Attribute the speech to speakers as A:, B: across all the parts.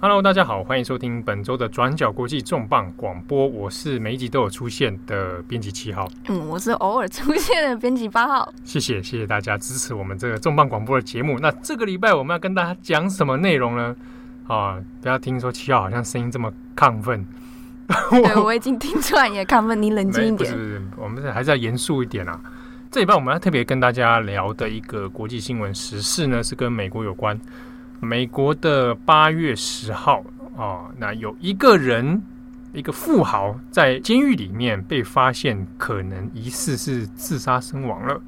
A: Hello，大家好，欢迎收听本周的转角国际重磅广播。我是每一集都有出现的编辑七号，
B: 嗯，我是偶尔出现的编辑八号。
A: 谢谢，谢谢大家支持我们这个重磅广播的节目。那这个礼拜我们要跟大家讲什么内容呢？啊，不要听说七号好像声音这么亢奋。
B: 对，我已经听出来也亢奋，你冷静一点。
A: 不是不是，我们还是要严肃一点啊。这礼拜我们要特别跟大家聊的一个国际新闻时事呢，是跟美国有关。美国的八月十号啊，那有一个人，一个富豪在监狱里面被发现，可能疑似是自杀身亡了。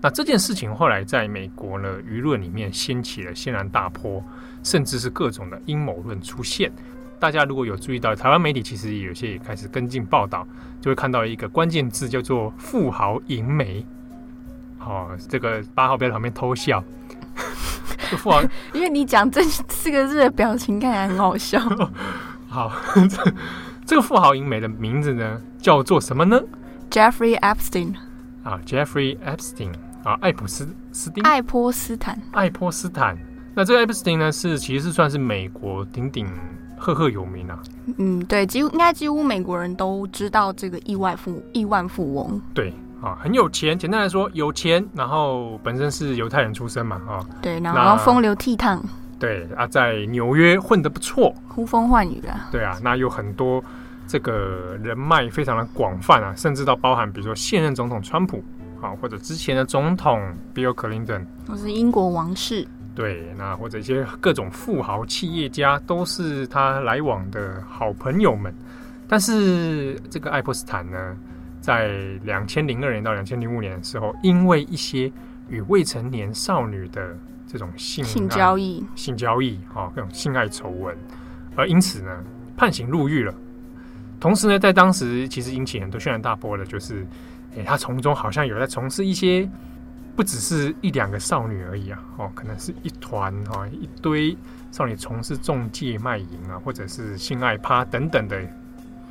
A: 那这件事情后来在美国呢，舆论里面掀起了轩然大波，甚至是各种的阴谋论出现。大家如果有注意到，台湾媒体其实有些也开始跟进报道，就会看到一个关键字叫做“富豪淫媒”。哦，这个八号不要在旁边偷笑。富豪，
B: 因为你讲这四个字的表情看起来很好笑。
A: 好，这个富豪淫媒的名字呢，叫做什么呢
B: ？Jeffrey Epstein。
A: 啊，Jeffrey Epstein。啊，爱普斯斯丁。
B: 爱泼斯坦。
A: 爱泼斯坦。那这个 Epstein 呢，是其实是算是美国鼎鼎。赫赫有名啊！
B: 嗯，对，几乎应该几乎美国人都知道这个亿万富亿万富翁。
A: 对啊，很有钱。简单来说，有钱，然后本身是犹太人出身嘛，啊，
B: 对，然后风流倜傥。
A: 对啊，在纽约混得不错，
B: 呼风唤雨啊。
A: 对啊，那有很多这个人脉非常的广泛啊，甚至到包含比如说现任总统川普啊，或者之前的总统 Bill Clinton，
B: 或是英国王室。
A: 对，那或者一些各种富豪企业家都是他来往的好朋友们。但是这个爱泼斯坦呢，在两千零二年到两千零五年的时候，因为一些与未成年少女的这种性
B: 性交易、
A: 性交易啊，各种性爱丑闻，而因此呢判刑入狱了。同时呢，在当时其实引起很多轩然大波的，就是诶，他从中好像有在从事一些。不只是一两个少女而已啊，哦，可能是一团哈、哦，一堆少女从事中介卖淫啊，或者是性爱趴等等的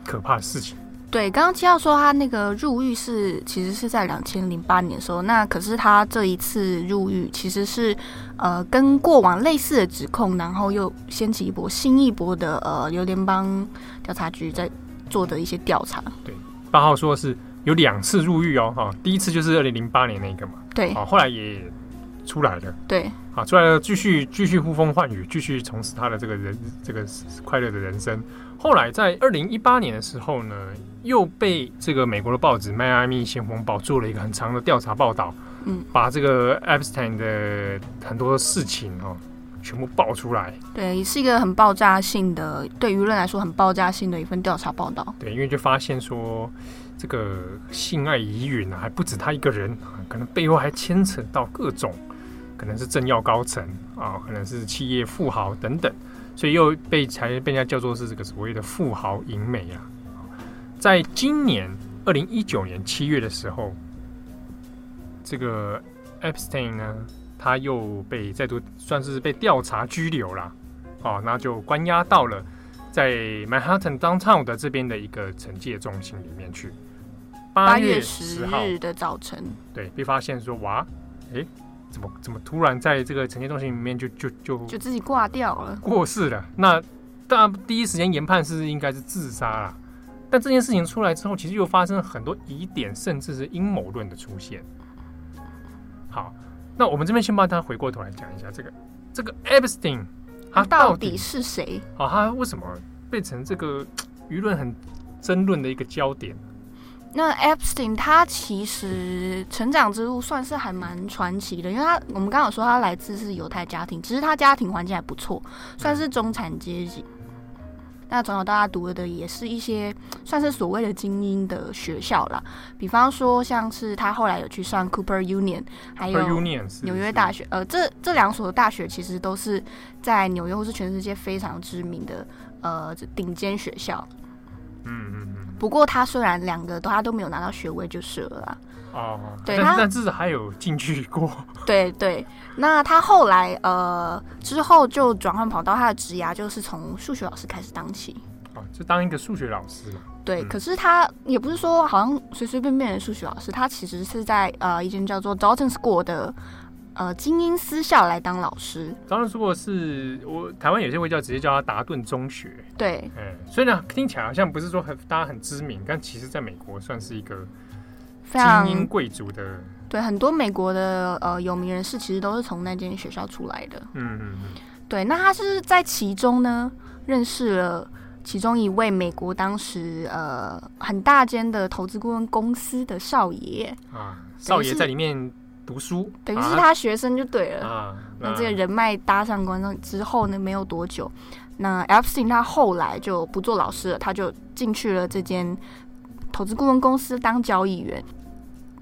A: 可怕的事情。
B: 对，刚刚七号说他那个入狱是其实是在两千零八年的时候，那可是他这一次入狱其实是呃跟过往类似的指控，然后又掀起一波新一波的呃由联邦调查局在做的一些调查。
A: 对，八号说的是。有两次入狱哦，哈，第一次就是二零零八年那个嘛，
B: 对，
A: 啊，后来也出来了，
B: 对，
A: 啊，出来了，继续继续呼风唤雨，继续从事他的这个人这个快乐的人生。后来在二零一八年的时候呢，又被这个美国的报纸《迈阿密先锋报》做了一个很长的调查报道，嗯，把这个 Epstein 的很多事情哦，全部爆出来。
B: 对，也是一个很爆炸性的，对舆论来说很爆炸性的一份调查报道。
A: 对，因为就发现说。这个性爱疑云啊，还不止他一个人，可能背后还牵扯到各种，可能是政要高层啊，可能是企业富豪等等，所以又被才被人家叫做是这个所谓的富豪淫美啊。在今年二零一九年七月的时候，这个 Epstein 呢，他又被再度算是被调查拘留了，哦，那就关押到了在 Manhattan Downtown 的这边的一个惩戒中心里面去。
B: 八月十日的早晨，
A: 对，被发现说哇，哎，怎么怎么突然在这个惩戒中心里面就就就
B: 就自己挂掉了，
A: 过世了。那大第一时间研判是应该是自杀了，但这件事情出来之后，其实又发生了很多疑点，甚至是阴谋论的出现。好，那我们这边先帮大家回过头来讲一下这个这个 Epstein 他到底
B: 是谁？
A: 好，他为什么变成这个 舆论很争论的一个焦点？
B: 那 Epstein 他其实成长之路算是还蛮传奇的，因为他我们刚刚有说他来自是犹太家庭，其实他家庭环境还不错，算是中产阶级。那从小到大读的也是一些算是所谓的精英的学校啦，比方说像是他后来有去上 Cooper Union，还有纽约大学，呃，这这两所大学其实都是在纽约或是全世界非常知名的呃顶尖学校。嗯嗯。不过他虽然两个都他都没有拿到学位就是了啦。
A: 哦，对，但但至少还有进去过。
B: 对对，那他后来呃之后就转换跑道，他的职涯就是从数学老师开始当起。
A: 哦，就当一个数学老师嘛。
B: 对，
A: 嗯、
B: 可是他也不是说好像随随便便的数学老师，他其实是在呃一间叫做 Dalton School 的呃精英私校来当老师。
A: Dalton School 是我台湾有些会叫直接叫他达顿中学。
B: 对，
A: 嗯，所以呢听起来好像不是说很大家很知名，但其实在美国算是一个
B: 非常
A: 精英贵族的。
B: 对，很多美国的呃有名人士其实都是从那间学校出来的。
A: 嗯嗯嗯。
B: 对，那他是在其中呢认识了。其中一位美国当时呃很大间的投资顾问公司的少爷
A: 啊，少爷在里面读书，
B: 等于是他学生就对了
A: 啊。
B: 那这个人脉搭上关系之后呢，没有多久，那 Epstein 他后来就不做老师了，他就进去了这间投资顾问公司当交易员。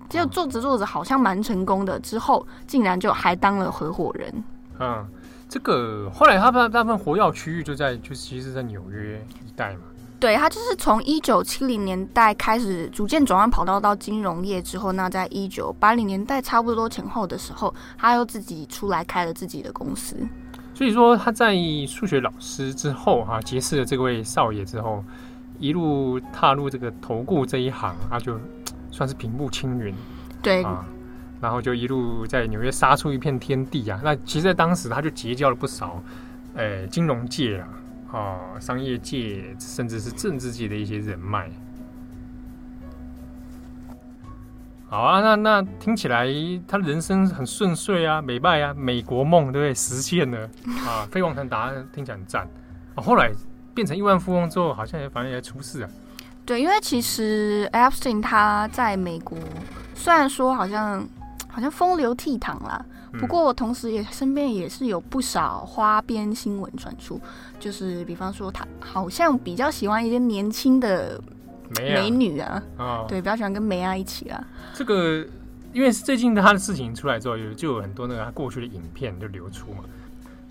B: 结果做着做着好像蛮成功的，之后竟然就还当了合伙人。
A: 嗯。这个后来他大大部分活跃区域就在，就其实，在纽约一带嘛。
B: 对，他就是从一九七零年代开始逐渐转换跑道到金融业之后，那在一九八零年代差不多前后的时候，他又自己出来开了自己的公司。
A: 所以说他在数学老师之后哈、啊，结识了这位少爷之后，一路踏入这个投顾这一行，他就算是平步青云。
B: 对。
A: 啊然后就一路在纽约杀出一片天地啊！那其实，在当时他就结交了不少，诶，金融界啊，啊，商业界，甚至是政治界的一些人脉。好啊，那那听起来他人生很顺遂啊，美拜啊，美国梦对不对？实现了啊，飞黄腾达，听起来很赞。哦，后来变成亿万富翁之后，好像也反而也出事啊。
B: 对，因为其实 Epstein 他在美国，虽然说好像。好像风流倜傥啦，不过同时也身边也是有不少花边新闻传出，就是比方说他好像比较喜欢一些年轻的美女啊，啊对，比较喜欢跟梅啊一起啊。
A: 这个因为最近他的事情出来之后，有就有很多那个他过去的影片就流出嘛。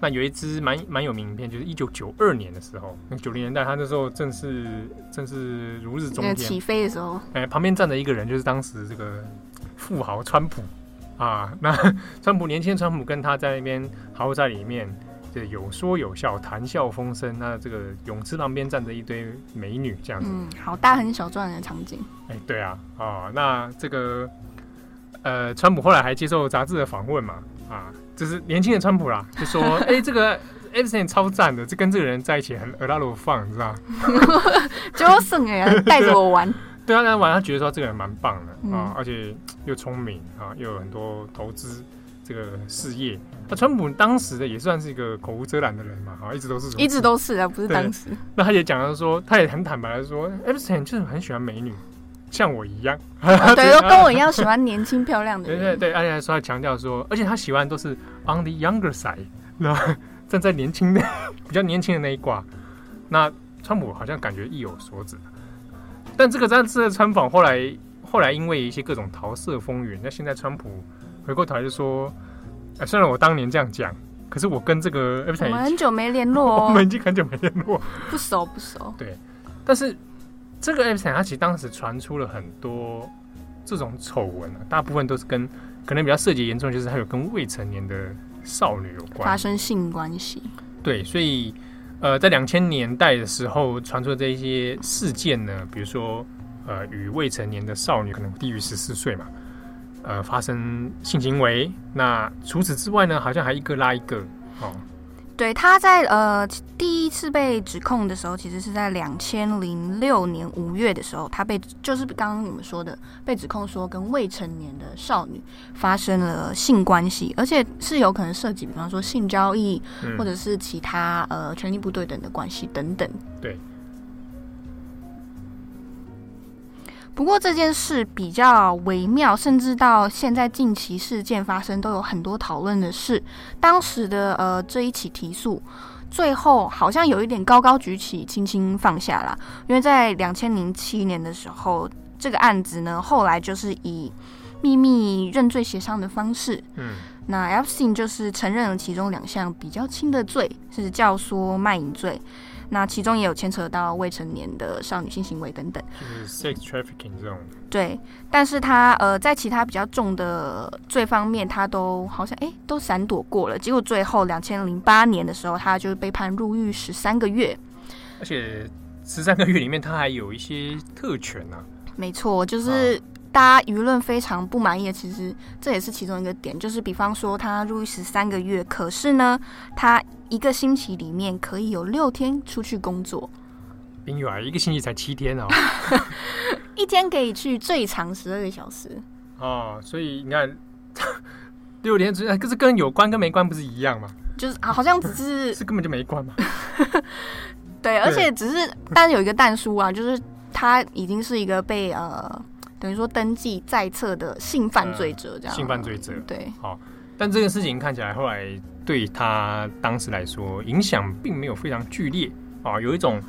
A: 那有一支蛮蛮有名影片，就是一九九二年的时候，那九零年代他那时候正是正是如日中天。
B: 起飞的时候，
A: 哎，旁边站着一个人，就是当时这个富豪川普。啊，那川普年轻，川普跟他在那边豪宅里面，就有说有笑，谈笑风生。那这个泳池旁边站着一堆美女，这样子，
B: 嗯，好大很小传的场景。
A: 哎、欸，对啊，啊，那这个呃，川普后来还接受杂志的访问嘛，啊，就是年轻的川普啦，就说，哎、欸，这个 Epstein 超赞的，这跟这个人在一起很 a lot of fun，你知道吗？
B: 就省哎，带着我玩。
A: 对啊，那玩他觉得说这个人蛮棒的、嗯、啊，而且又聪明啊，又有很多投资这个事业。那川普当时的也算是一个口无遮拦的人嘛，啊，一直都是，
B: 一直都是啊，不是当时。
A: 那他也讲了说，他也很坦白的说，Epstein 就是很喜欢美女，像我一样，
B: 啊、对，都跟我一样喜欢年轻漂亮的人。
A: 对对对，而且说他强调说，而且他喜欢都是 on the younger side，那站在年轻的 比较年轻的那一挂。那川普好像感觉意有所指。但这个这次的参访后来后来因为一些各种桃色风云，那现在川普回过头来就说，哎，虽然我当年这样讲，可是我跟这个我
B: 们很久没联络哦，
A: 我们已经很久没联络，
B: 不熟不熟。
A: 对，但是这个 Epstein 他其实当时传出了很多这种丑闻啊，大部分都是跟可能比较涉及严重，就是还有跟未成年的少女有关，
B: 发生性关系。
A: 对，所以。呃，在两千年代的时候传出的这一些事件呢，比如说，呃，与未成年的少女可能低于十四岁嘛，呃，发生性行为。那除此之外呢，好像还一个拉一个，哦。
B: 对，他在呃第一次被指控的时候，其实是在两千零六年五月的时候，他被就是刚刚你们说的被指控说跟未成年的少女发生了性关系，而且是有可能涉及，比方说性交易，或者是其他呃权力不对等的关系等等。
A: 对。
B: 不过这件事比较微妙，甚至到现在近期事件发生都有很多讨论的事，当时的呃这一起提诉，最后好像有一点高高举起，轻轻放下啦。因为在两千零七年的时候，这个案子呢后来就是以秘密认罪协商的方式，嗯，那 Epstein 就是承认了其中两项比较轻的罪，是教唆卖淫罪。那其中也有牵扯到未成年的少女性行为等等，
A: 就是 sex trafficking 这种。
B: 对，但是他呃在其他比较重的罪方面，他都好像哎都闪躲过了。结果最后两千零八年的时候，他就是被判入狱十三个月。
A: 而且十三个月里面，他还有一些特权呢、啊。
B: 没错，就是大家舆论非常不满意的，其实这也是其中一个点。就是比方说，他入狱十三个月，可是呢，他一个星期里面可以有六天出去工作。
A: 冰雨啊，一个星期才七天哦，
B: 一天可以去最长十二个小时。
A: 哦，所以你看，六天之可是跟有关跟没关不是一样吗？
B: 就是啊，好像只是
A: 是根本就没关嘛。
B: 对，而且只是，但是有一个但书啊，就是他已经是一个被呃，等于说登记在册的性犯罪者这样。
A: 性犯罪者，
B: 对。
A: 好，但这件事情看起来后来对他当时来说影响并没有非常剧烈啊，有一种，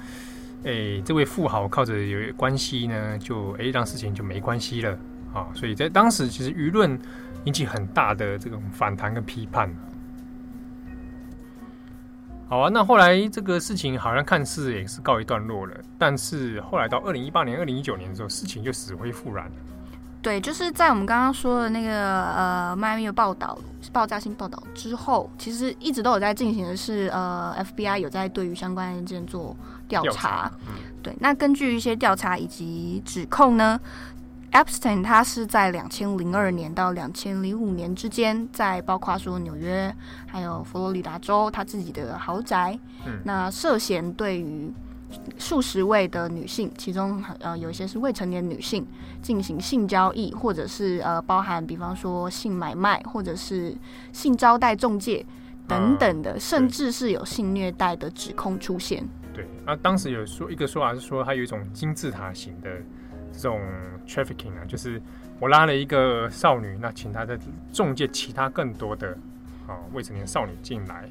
A: 哎，这位富豪靠着有关系呢，就哎让事情就没关系了啊，所以在当时其实舆论引起很大的这种反弹跟批判。好啊，那后来这个事情好像看似也是告一段落了，但是后来到二零一八年、二零一九年的时候，事情就死灰复燃了。
B: 对，就是在我们刚刚说的那个呃迈阿密的报道、爆炸性报道之后，其实一直都有在进行的是呃 FBI 有在对于相关案件做调查。调查嗯、对，那根据一些调查以及指控呢。Epstein 他是在两千零二年到两千零五年之间，在包括说纽约还有佛罗里达州他自己的豪宅，嗯、那涉嫌对于数十位的女性，其中呃有一些是未成年女性进行性交易，或者是呃包含比方说性买卖或者是性招待中介等等的，啊、甚至是有性虐待的指控出现。
A: 对，那当时有说一个说法是说，它有一种金字塔型的。这种 trafficking 啊，就是我拉了一个少女，那请她再中介其他更多的啊未成年少女进来。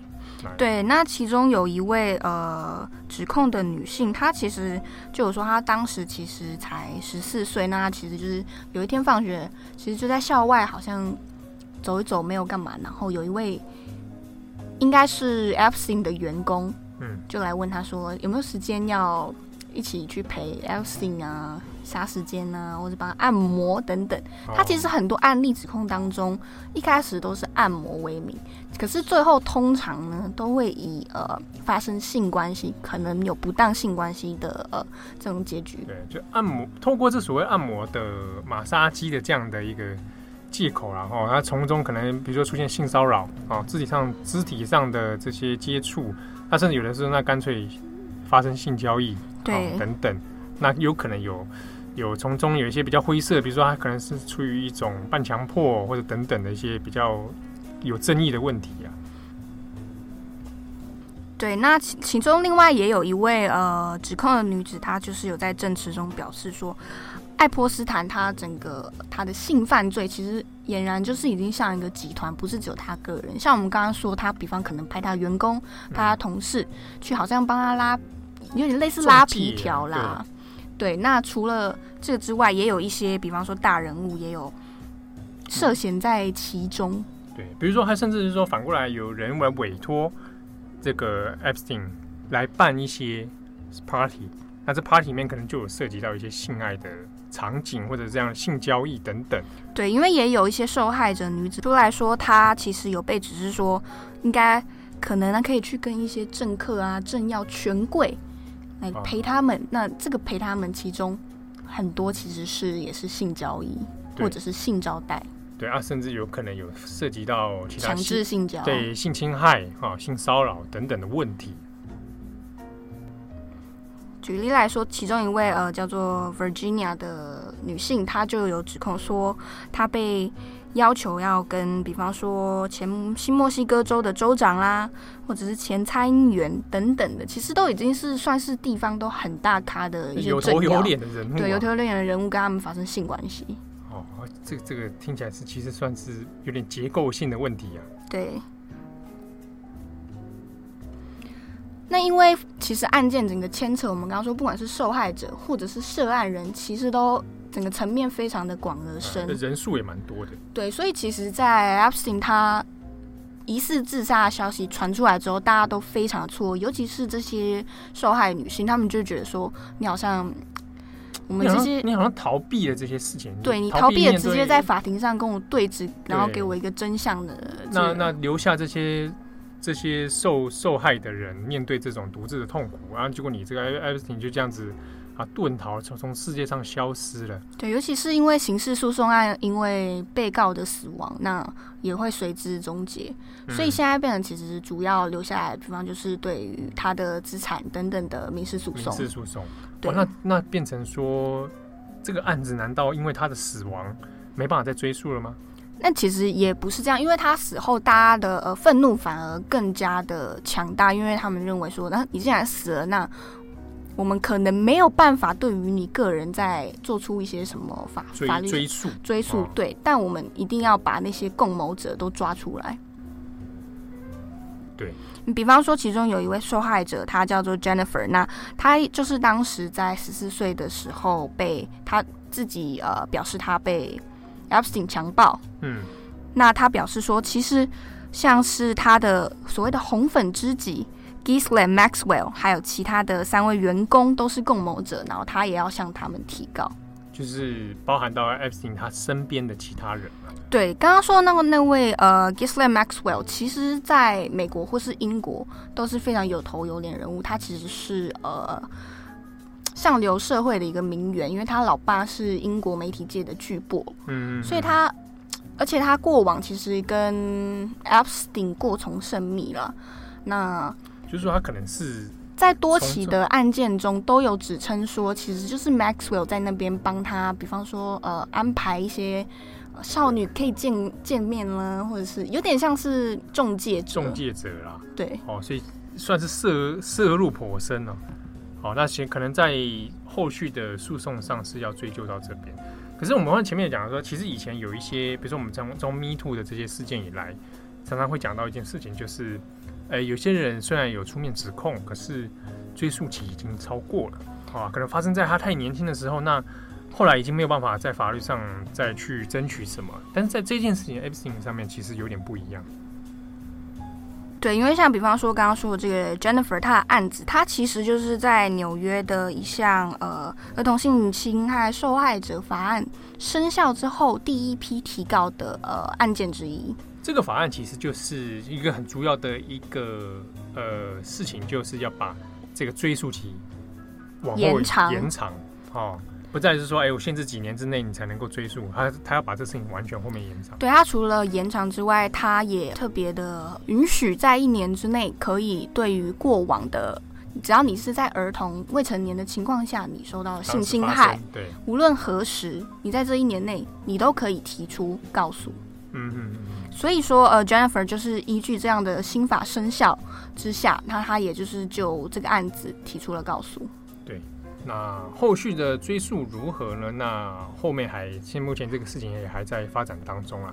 B: 对，那其中有一位呃指控的女性，她其实就有说，她当时其实才十四岁，那她其实就是有一天放学，其实就在校外好像走一走，没有干嘛，然后有一位应该是 Epstein 的员工，嗯，就来问她说有没有时间要一起去陪 Epstein 啊。杀时间啊，或者帮他按摩等等，他其实很多案例指控当中，一开始都是按摩为名，可是最后通常呢，都会以呃发生性关系，可能有不当性关系的呃这种结局。
A: 对，就按摩，透过这所谓按摩的马杀鸡的这样的一个借口，然后他从中可能比如说出现性骚扰啊，肢体上肢体上的这些接触，他甚至有的时候那干脆发生性交易，对等等，那有可能有。有从中有一些比较灰色，比如说他可能是出于一种半强迫或者等等的一些比较有争议的问题啊。
B: 对，那其其中另外也有一位呃指控的女子，她就是有在证词中表示说，爱泼斯坦他整个他的性犯罪其实俨然就是已经像一个集团，不是只有他个人。像我们刚刚说，他比方可能派他员工、派他同事、嗯、去，好像帮他拉，有点类似拉皮条啦。对，那除了这个之外，也有一些，比方说大人物也有涉嫌在其中。
A: 对，比如说，他甚至是说反过来，有人来委托这个 Epstein 来办一些 party，那这 party 里面可能就有涉及到一些性爱的场景，或者这样性交易等等。
B: 对，因为也有一些受害者女子出来说，她其实有被指示说，应该可能呢可以去跟一些政客啊、政要、权贵。来陪他们，那这个陪他们，其中很多其实是也是性交易，或者是性招待。
A: 对啊，甚至有可能有涉及到其他
B: 强制性交，
A: 对性侵害啊、性骚扰等等的问题。
B: 举例来说，其中一位呃叫做 Virginia 的女性，她就有指控说，她被。要求要跟，比方说前新墨西哥州的州长啦，或者是前参议员等等的，其实都已经是算是地方都很大咖的一些
A: 有头有脸的人物，
B: 对，有头有脸的人物跟他们发生性关系。
A: 哦，这个这个听起来是其实算是有点结构性的问题啊。
B: 对。那因为其实案件整个牵扯，我们刚刚说，不管是受害者或者是涉案人，其实都。整个层面非常的广而深，
A: 啊、人数也蛮多的。
B: 对，所以其实，在 Epstein 他疑似自杀的消息传出来之后，大家都非常的错，尤其是这些受害女性，她们就觉得说，你好像我们这些
A: 你，你好像逃避了这些事情，
B: 对你逃避了，直接在法庭上跟我对质，然后给我一个真相的。
A: 那那留下这些这些受受害的人面对这种独自的痛苦，然后结果你这个艾艾斯汀就这样子啊遁逃，从从世界上消失了。
B: 对，尤其是因为刑事诉讼案，因为被告的死亡，那也会随之终结。所以现在变成其实主要留下来的地方就是对于他的资产等等的民事诉讼。
A: 民事诉讼，对，那那变成说这个案子难道因为他的死亡没办法再追溯了吗？
B: 那其实也不是这样，因为他死后，大家的呃愤怒反而更加的强大，因为他们认为说，那你既然死了，那我们可能没有办法对于你个人在做出一些什么法法律
A: 追诉
B: 追诉，对，但我们一定要把那些共谋者都抓出来。
A: 对，
B: 你比方说，其中有一位受害者，他叫做 Jennifer，那他就是当时在十四岁的时候被他自己呃表示他被。Epstein 强暴，
A: 嗯，
B: 那他表示说，其实像是他的所谓的红粉知己 Ghislaine Maxwell，还有其他的三位员工都是共谋者，然后他也要向他们提告，
A: 就是包含到 Epstein 他身边的其他人。
B: 对，刚刚说的那个那位呃 Ghislaine Maxwell，其实在美国或是英国都是非常有头有脸人物，他其实是呃。上流社会的一个名媛，因为他老爸是英国媒体界的巨擘，
A: 嗯，
B: 所以他，而且他过往其实跟 Epstein 过从甚密了。那
A: 就是说，他可能是
B: 在多起的案件中都有指称说，其实就是 Maxwell 在那边帮他，比方说呃安排一些少女可以见见面啦，或者是有点像是中介者，
A: 中介者啦，
B: 对，
A: 哦，所以算是涉涉入颇深了。好，那些可能在后续的诉讼上是要追究到这边。可是我们前面讲的说，其实以前有一些，比如说我们从从 Me Too 的这些事件以来，常常会讲到一件事情，就是，呃，有些人虽然有出面指控，可是追诉期已经超过了，啊，可能发生在他太年轻的时候，那后来已经没有办法在法律上再去争取什么。但是在这件事情 Epstein 上面，其实有点不一样。
B: 对，因为像比方说刚刚说的这个 Jennifer，她的案子，她其实就是在纽约的一项呃儿童性侵害受害者法案生效之后第一批提告的呃案件之一。
A: 这个法案其实就是一个很主要的一个呃事情，就是要把这个追溯期往后延长，延长哦。不再是说，哎、欸，我限制几年之内你才能够追溯，他他要把这事情完全后面延长。
B: 对，他除了延长之外，他也特别的允许在一年之内可以对于过往的，只要你是在儿童未成年的情况下，你受到性侵害，
A: 对，
B: 无论何时，你在这一年内，你都可以提出告诉。
A: 嗯嗯嗯。
B: 所以说，呃，Jennifer 就是依据这样的新法生效之下，那他也就是就这个案子提出了告诉。
A: 对。那后续的追诉如何呢？那后面还现目前这个事情也还在发展当中啊。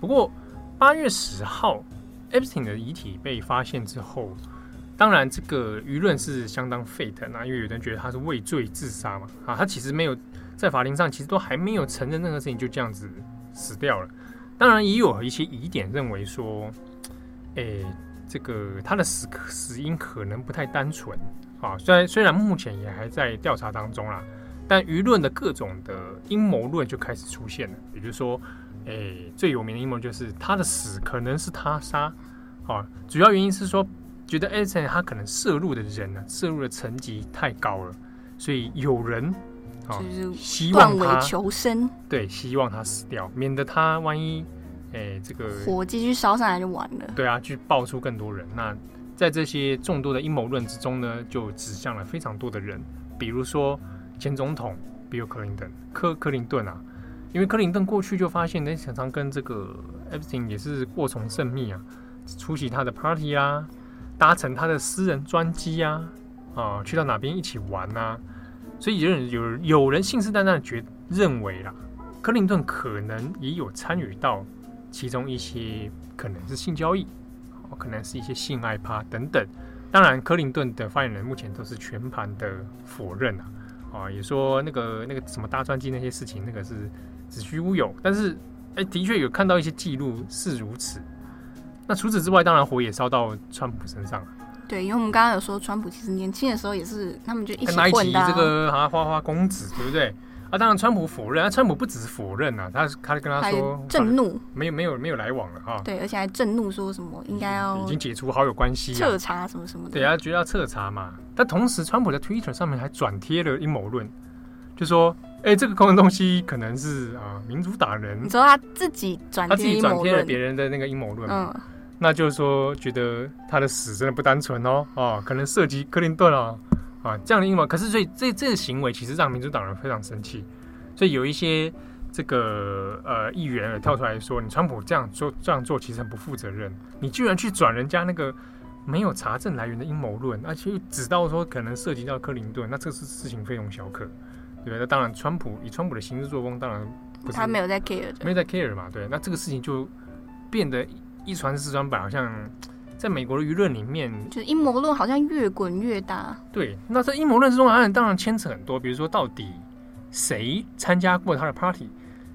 A: 不过八月十号，Epstein 的遗体被发现之后，当然这个舆论是相当沸腾啊，因为有人觉得他是畏罪自杀嘛。啊，他其实没有在法庭上，其实都还没有承认任何事情，就这样子死掉了。当然也有一些疑点认为说，哎、欸，这个他的死死因可能不太单纯。啊，虽然虽然目前也还在调查当中啦，但舆论的各种的阴谋论就开始出现了。也就是说，诶、最有名的阴谋就是他的死可能是他杀。啊，主要原因是说，觉得艾森他可能摄入的人呢，摄入的层级太高了，所以有人啊，希望他
B: 求生，
A: 对，希望他死掉，免得他万一诶、欸、这个
B: 火继续烧上来就完了。
A: 对啊，去爆出更多人那。在这些众多的阴谋论之中呢，就指向了非常多的人，比如说前总统比尔·克林顿，克克林顿啊，因为克林顿过去就发现，他常常跟这个 Epstein 也是过从甚密啊，出席他的 party 啊，搭乘他的私人专机啊，啊，去到哪边一起玩啊，所以有人有有人信誓旦旦觉认为啦，克林顿可能也有参与到其中一些可能是性交易。可能是一些性爱趴等等，当然，克林顿的发言人目前都是全盘的否认啊，啊，也说那个那个什么大专机那些事情，那个是子虚乌有。但是，哎、的确有看到一些记录是如此。那除此之外，当然火也烧到川普身上了。
B: 对，因为我们刚刚有说，川普其实年轻的时候也是他们就一起混的、
A: 这个啊花花公子，对不对？啊，当然川普否认，啊，川普不只是否认啊，他他跟他说
B: 震怒，
A: 没有没有没有来往了哈。
B: 对，而且还震怒说什么应该要
A: 已经解除好友关系，
B: 彻查什么什么的。
A: 对啊，觉得要彻查嘛。但同时，川普在 Twitter 上面还转贴了阴谋论，就说，哎、欸，这个空的东西可能是啊民主党人。
B: 你说他自己转
A: 他自己转贴了别人的那个阴谋论，嗯，那就是说觉得他的死真的不单纯哦，啊，可能涉及克林顿哦。啊，这样的阴谋，可是所以这这个行为其实让民主党人非常生气，所以有一些这个呃议员也跳出来说，你川普这样做这样做其实很不负责任，你居然去转人家那个没有查证来源的阴谋论，而且指到说可能涉及到克林顿，那这是事情非同小可，对不对？那当然，川普以川普的行事作风，当然不是
B: 他没有在 care，
A: 没有在 care 嘛，对，那这个事情就变得一传十传百，好像。在美国的舆论里面，
B: 就是阴谋论好像越滚越大。
A: 对，那在阴谋论之中，当然当然牵扯很多，比如说到底谁参加过他的 party，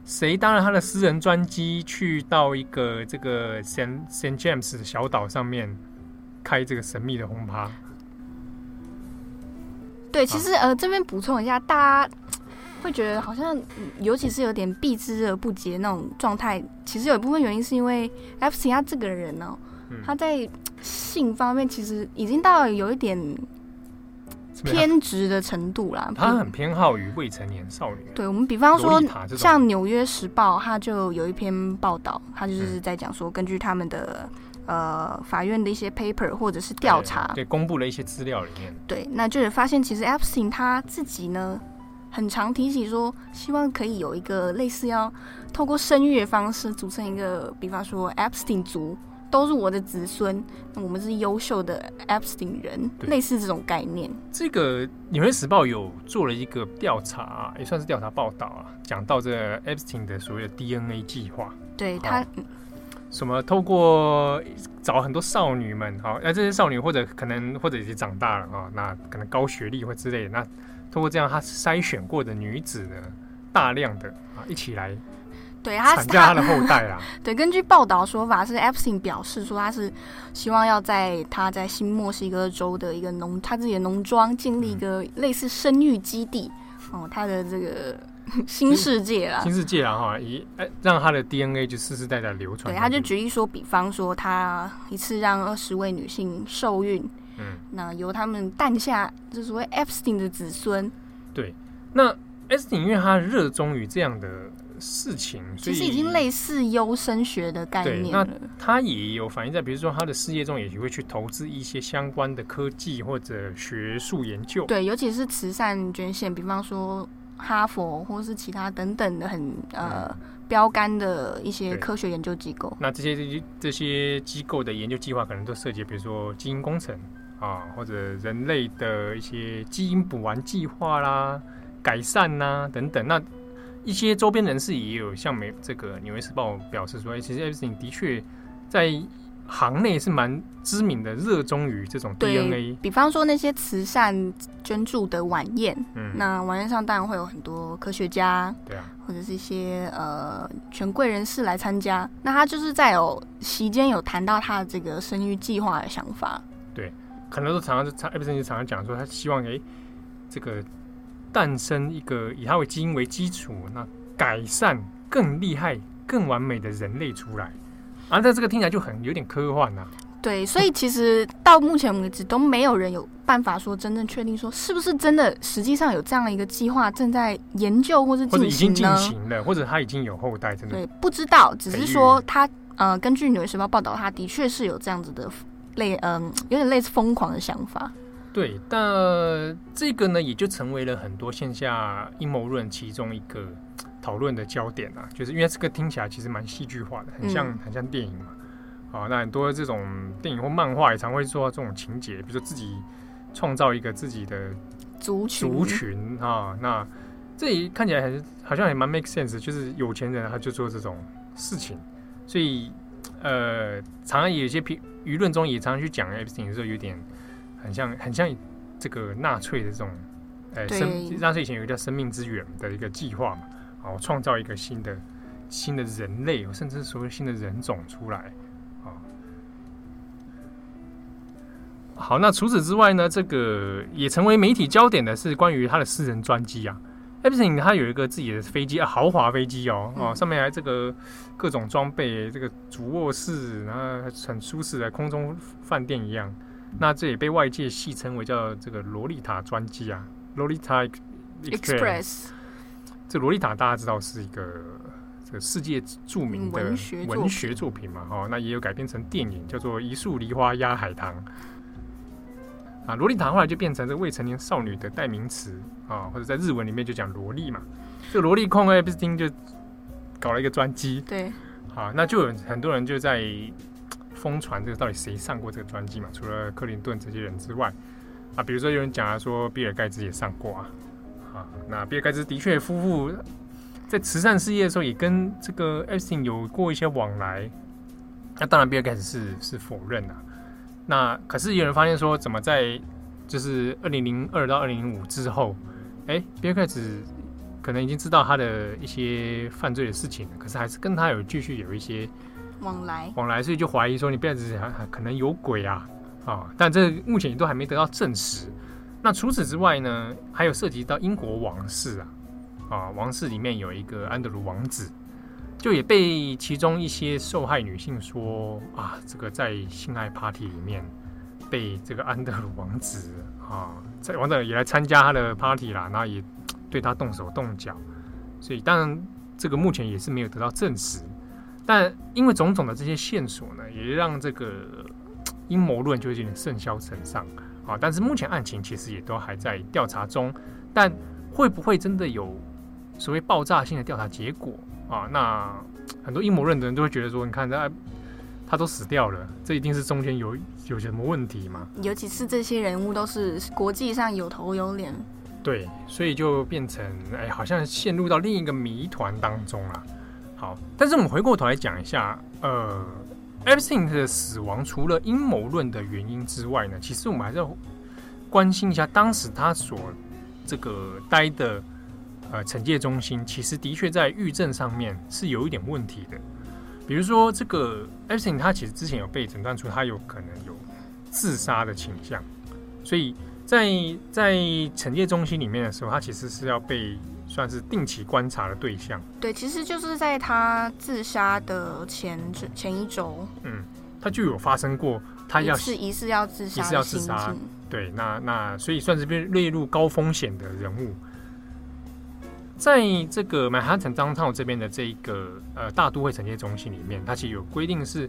A: 谁搭了他的私人专机去到一个这个 Saint Saint James 的小岛上面开这个神秘的轰趴。
B: 对，其实呃，这边补充一下，大家会觉得好像，尤其是有点避之而不及的那种状态，其实有一部分原因是因为 Epstein 他这个人呢、喔。他在性方面其实已经到了有一点偏执的程度啦。
A: 他很偏好于未成年少女。
B: 对，我们比方说，像《纽约时报》，他就有一篇报道，他就是在讲说，根据他们的呃法院的一些 paper 或者是调查，
A: 对，公布了一些资料里面，
B: 对，那就是发现其实 Epstein 他自己呢，很常提起说，希望可以有一个类似要透过生育的方式组成一个，比方说 Epstein 族。都是我的子孙，那我们是优秀的 Epstein 人，类似这种概念。
A: 这个《纽约时报》有做了一个调查，也算是调查报道啊，讲到这个 Epstein 的所谓的 DNA 计划。
B: 对他，
A: 什么透过找很多少女们，好，那这些少女或者可能或者已经长大了啊，那可能高学历或之类的，那透过这样他筛选过的女子呢，大量的啊一起来。
B: 对，他
A: 产下他的后代啊。
B: 对，根据报道说法是，Epstein 表示说他是希望要在他在新墨西哥州的一个农他自己的农庄建立一个类似生育基地。嗯、哦，他的这个 新世界啊，
A: 新世界啊哈，以哎让他的 DNA 就世世代代流传。
B: 对，他就举例说，比方说他一次让二十位女性受孕，嗯，那由他们诞下就是所谓 Epstein 的子孙。
A: 对，那 Epstein 因为他热衷于这样的。事情
B: 其实已经类似优生学的概念了。
A: 那他也有反映在，比如说他的事业中，也会去投资一些相关的科技或者学术研究。
B: 对，尤其是慈善捐献，比方说哈佛或是其他等等的很呃标杆的一些科学研究机构。
A: 那这些这些这些机构的研究计划，可能都涉及，比如说基因工程啊，或者人类的一些基因补完计划啦、改善呐、啊、等等。那一些周边人士也有向美这个《纽约时报》表示说，其实 Epstein 的确在行内是蛮知名的，热衷于这种 DNA。
B: 比方说那些慈善捐助的晚宴，嗯，那晚宴上当然会有很多科学家，对啊，或者是一些呃权贵人士来参加。那他就是在有席间有谈到他的这个生育计划的想法。
A: 对，可能都常常是 Epstein 就常常讲说，他希望诶这个。诞生一个以他为基因为基础，那改善更厉害、更完美的人类出来，啊，但这个听起来就很有点科幻呐、啊。
B: 对，所以其实到目前为止都没有人有办法说真正确定说是不是真的，实际上有这样的一个计划正在研究？或者已经进
A: 行了，或者他已经有后代，真的
B: 对，不知道，只是说他呃，根据《纽约时报》报道，他的确是有这样子的类嗯、呃，有点类似疯狂的想法。
A: 对，但这个呢，也就成为了很多线下阴谋论其中一个讨论的焦点啊。就是因为这个听起来其实蛮戏剧化的，很像、嗯、很像电影嘛。啊，那很多这种电影或漫画也常会做到这种情节，比如说自己创造一个自己的
B: 族群
A: 族群啊。那这里看起来还是好像也蛮 make sense，就是有钱人他就做这种事情，所以呃，常常有些评舆论中也常常去讲 Epstein 的时候有点。很像很像这个纳粹的这种，呃、欸，生纳粹以前有一个叫“生命之源”的一个计划嘛，啊，创造一个新的新的人类，甚至所谓新的人种出来，啊，好，那除此之外呢，这个也成为媒体焦点的是关于他的私人专机啊，Epstein 他有一个自己的飞机啊，豪华飞机哦，哦，上面还这个各种装备，这个主卧室，然后很舒适的空中饭店一样。那这也被外界戏称为叫这个洛丽塔专机啊，Lolita Express。这洛丽塔大家知道是一个这个世界著名的文学作品嘛，哈，那也有改编成电影，叫做《一树梨花压海棠》。啊，洛丽塔后来就变成这未成年少女的代名词啊，或者在日文里面就讲萝莉嘛。这萝莉控 Epstein 就搞了一个专机，
B: 对，
A: 好，那就有很多人就在疯传这个到底谁上过这个专机嘛？除了克林顿这些人之外，啊，比如说有人讲啊，说比尔盖茨也上过啊，啊，那比尔盖茨的确夫妇在慈善事业的时候也跟这个 Epstein 有过一些往来，那当然比尔盖茨是是否认啊。那可是有人发现说，怎么在就是二零零二到二零零五之后，哎、欸，比尔盖茨可能已经知道他的一些犯罪的事情了，可是还是跟他有继续有一些
B: 往来
A: 往来，所以就怀疑说你比尔盖茨还可能有鬼啊啊！但这目前也都还没得到证实。那除此之外呢，还有涉及到英国王室啊啊，王室里面有一个安德鲁王子。就也被其中一些受害女性说啊，这个在性爱 party 里面被这个安德鲁王子啊，在在王者也来参加他的 party 啦，然后也对他动手动脚，所以当然这个目前也是没有得到证实，但因为种种的这些线索呢，也让这个阴谋论就有点甚嚣尘上啊。但是目前案情其实也都还在调查中，但会不会真的有所谓爆炸性的调查结果？啊，那很多阴谋论的人都会觉得说，你看在他都死掉了，这一定是中间有有什么问题吗？
B: 尤其是这些人物都是国际上有头有脸，
A: 对，所以就变成哎，好像陷入到另一个谜团当中了。好，但是我们回过头来讲一下，呃，Epstein 的死亡除了阴谋论的原因之外呢，其实我们还是要关心一下当时他所这个待的。呃，惩戒中心其实的确在狱政上面是有一点问题的，比如说这个 Epstein 他其实之前有被诊断出他有可能有自杀的倾向，所以在在惩戒中心里面的时候，他其实是要被算是定期观察的对象。
B: 对，其实就是在他自杀的前前一周，
A: 嗯，他就有发生过他要
B: 是疑似要自杀，疑似要自杀，
A: 对，那那所以算是被列入高风险的人物。在这个曼哈顿 downtown 这边的这个呃大都会惩戒中心里面，它其实有规定是，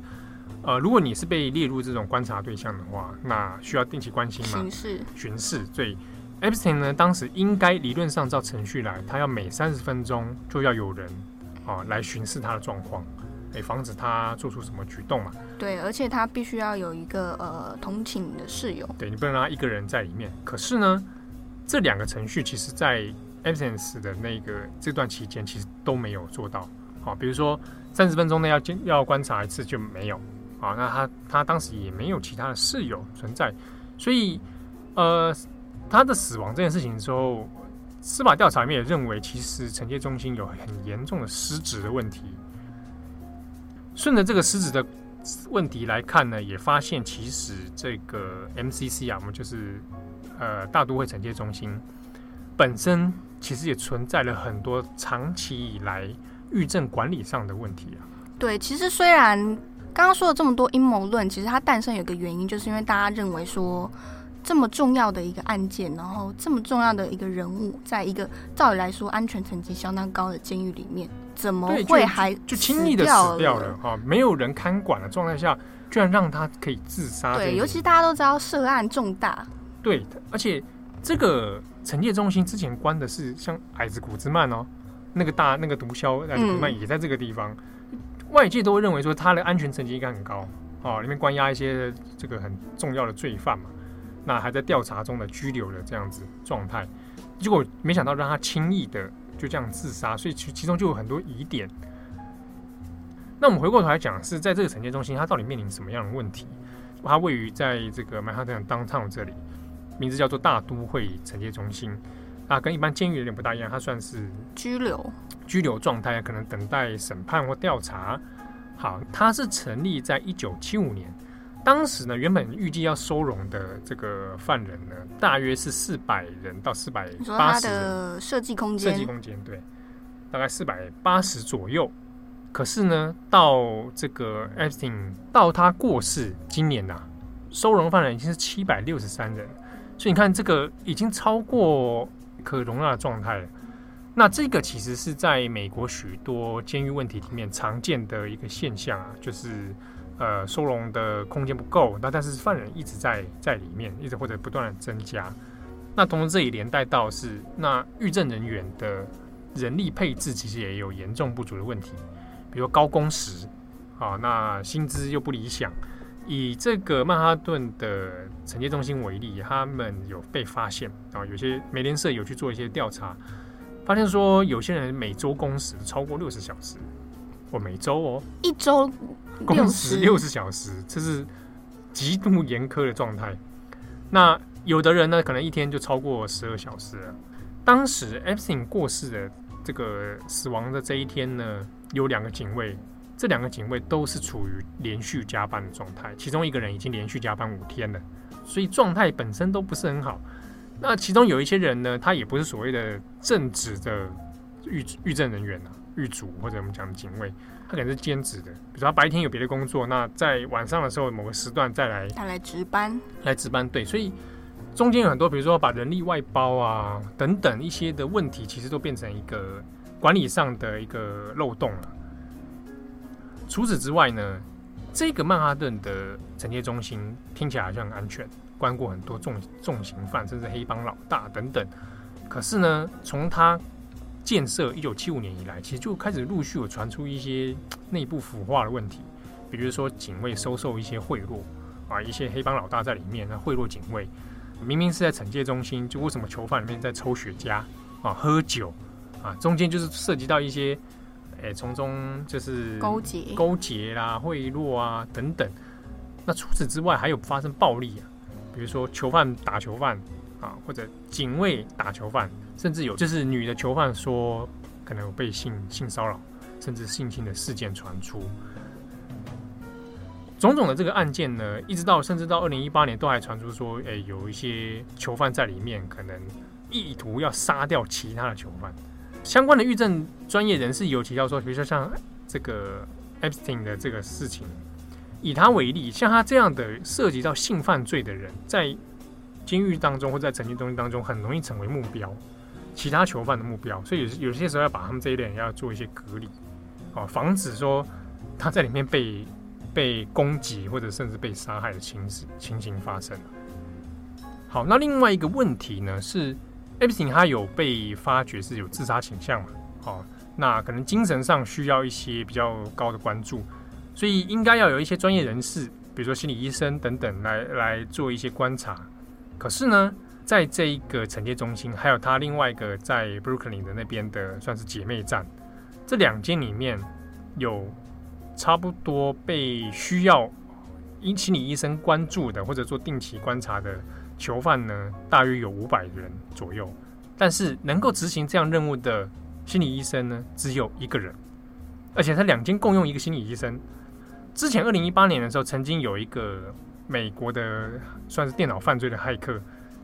A: 呃，如果你是被列入这种观察对象的话，那需要定期关心嘛，巡视。巡视。所以 Epstein 呢，当时应该理论上照程序来，他要每三十分钟就要有人啊、呃、来巡视他的状况，哎防止他做出什么举动嘛。
B: 对，而且他必须要有一个呃同寝的室友。
A: 对，你不能让他一个人在里面。可是呢，这两个程序其实在 absence 的那个这段期间，其实都没有做到。好，比如说三十分钟内要要观察一次就没有。好，那他他当时也没有其他的室友存在，所以呃，他的死亡这件事情的时候，司法调查里面也认为，其实惩戒中心有很严重的失职的问题。顺着这个失职的问题来看呢，也发现其实这个 MCC 啊，我们就是呃大都会惩戒中心本身。其实也存在了很多长期以来狱政管理上的问题啊。
B: 对，其实虽然刚刚说了这么多阴谋论，其实它诞生有个原因，就是因为大家认为说这么重要的一个案件，然后这么重要的一个人物，在一个照理来说安全层级相当高的监狱里面，怎么会还
A: 就轻易的死掉了？哈，没有人看管的状态下，居然让他可以自杀。
B: 对，尤其大家都知道涉案重大。
A: 对，而且这个。惩戒中心之前关的是像矮子古兹曼哦，那个大那个毒枭矮子古兹曼也在这个地方，嗯、外界都会认为说他的安全层级应该很高哦，里面关押一些这个很重要的罪犯嘛，那还在调查中的拘留的这样子状态，结果没想到让他轻易的就这样自杀，所以其其中就有很多疑点。那我们回过头来讲，是在这个惩戒中心，它到底面临什么样的问题？它位于在这个曼哈顿 downtown 这里。名字叫做大都会惩戒中心，啊，跟一般监狱有点不大一样，它算是
B: 拘留。
A: 拘留状态，可能等待审判或调查。好，它是成立在一九七五年，当时呢，原本预计要收容的这个犯人呢，大约是四百人到四百八十
B: 的设计空间，
A: 设计空间对，大概四百八十左右。可是呢，到这个 Epstein 到他过世，今年呐、啊，收容犯人已经是七百六十三人，所以你看，这个已经超过可容纳的状态了。那这个其实是在美国许多监狱问题里面常见的一个现象啊，就是。呃，收容的空间不够，那但是犯人一直在在里面，一直或者不断的增加。那同时这也连带到是那狱政人员的人力配置其实也有严重不足的问题，比如高工时啊，那薪资又不理想。以这个曼哈顿的惩戒中心为例，他们有被发现啊，有些美联社有去做一些调查，发现说有些人每周工时超过六十小时，或每周哦，
B: 一周。
A: 工时六十小时，这是极度严苛的状态。那有的人呢，可能一天就超过十二小时了。当时 Epstein 过世的这个死亡的这一天呢，有两个警卫，这两个警卫都是处于连续加班的状态，其中一个人已经连续加班五天了，所以状态本身都不是很好。那其中有一些人呢，他也不是所谓的正职的狱狱政人员啊，狱卒或者我们讲的警卫。他可能是兼职的，比如说他白天有别的工作，那在晚上的时候某个时段再来，
B: 他来值班，
A: 来值班，对，所以中间有很多，比如说把人力外包啊等等一些的问题，其实都变成一个管理上的一个漏洞了。除此之外呢，这个曼哈顿的惩戒中心听起来好像很安全，关过很多重重刑犯，甚至黑帮老大等等。可是呢，从他建设一九七五年以来，其实就开始陆续有传出一些内部腐化的问题，比如说警卫收受一些贿赂啊，一些黑帮老大在里面，那贿赂警卫，明明是在惩戒中心，就为什么囚犯里面在抽雪茄啊、喝酒啊，中间就是涉及到一些，诶，从中就是
B: 勾结、
A: 勾结啦、贿赂啊等等。那除此之外，还有发生暴力啊，比如说囚犯打囚犯啊，或者警卫打囚犯。甚至有就是女的囚犯说可能有被性性骚扰，甚至性侵的事件传出。种种的这个案件呢，一直到甚至到二零一八年都还传出说，哎，有一些囚犯在里面可能意图要杀掉其他的囚犯。相关的狱政专业人士有提到说，比如说像这个 Epstein 的这个事情，以他为例，像他这样的涉及到性犯罪的人，在监狱当中或在惩戒中心当中，很容易成为目标。其他囚犯的目标，所以有有些时候要把他们这一类人要做一些隔离，哦，防止说他在里面被被攻击或者甚至被杀害的情形情形发生。好，那另外一个问题呢是，Epstein 他有被发觉是有自杀倾向嘛？哦，那可能精神上需要一些比较高的关注，所以应该要有一些专业人士，比如说心理医生等等来来做一些观察。可是呢，在这一个惩戒中心，还有他另外一个在 Brooklyn 的那边的，算是姐妹站。这两间里面有差不多被需要因心理医生关注的，或者做定期观察的囚犯呢，大约有五百人左右。但是能够执行这样任务的心理医生呢，只有一个人，而且他两间共用一个心理医生。之前二零一八年的时候，曾经有一个美国的算是电脑犯罪的骇客。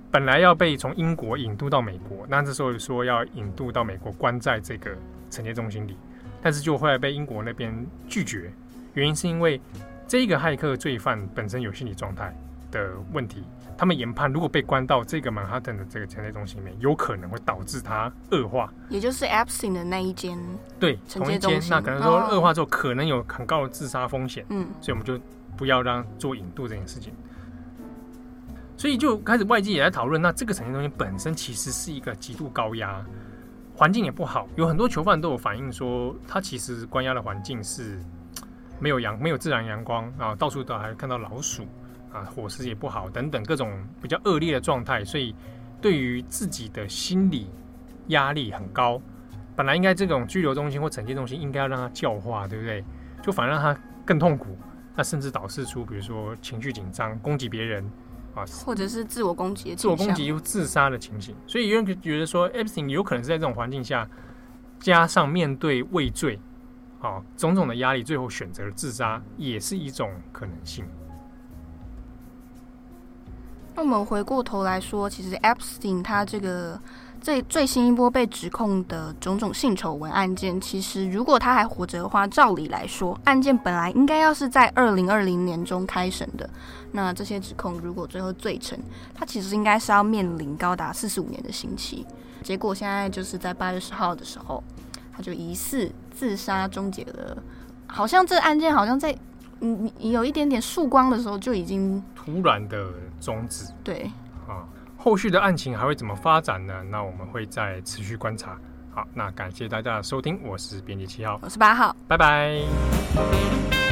A: 本来要被从英国引渡到美国，那这时候说要引渡到美国关在这个惩戒中心里，但是就后来被英国那边拒绝，原因是因为这个骇客罪犯本身有心理状态的问题，他们研判如果被关到这个曼哈顿的这个惩戒中心里面，有可能会导致它恶化，
B: 也就是 Epstein 的那一间，
A: 对，同一间，那可能说恶化之后可能有很高的自杀风险，嗯，所以我们就不要让做引渡这件事情。所以就开始外界也在讨论，那这个惩戒中心本身其实是一个极度高压，环境也不好，有很多囚犯都有反映说，他其实关押的环境是没有阳、没有自然阳光啊，到处都还看到老鼠啊，伙食也不好等等各种比较恶劣的状态，所以对于自己的心理压力很高。本来应该这种拘留中心或惩戒中心应该要让他教化，对不对？就反而让他更痛苦，那甚至导致出比如说情绪紧张、攻击别人啊。
B: 或者是自我攻击、
A: 自我攻击又自杀的情形，所以有人觉得说，Epstein 有可能是在这种环境下，加上面对畏罪，啊，种种的压力，最后选择了自杀，也是一种可能性。
B: 那我们回过头来说，其实 Epstein 他这个最最新一波被指控的种种性丑闻案件，其实如果他还活着的话，照理来说，案件本来应该要是在二零二零年中开审的。那这些指控如果最后罪成，他其实应该是要面临高达四十五年的刑期。结果现在就是在八月十号的时候，他就疑似自杀终结了。好像这案件好像在嗯有一点点曙光的时候就已经
A: 突然的终止。
B: 对
A: 啊，后续的案情还会怎么发展呢？那我们会再持续观察。好，那感谢大家的收听，我是编辑七号，
B: 我是八号，
A: 拜拜。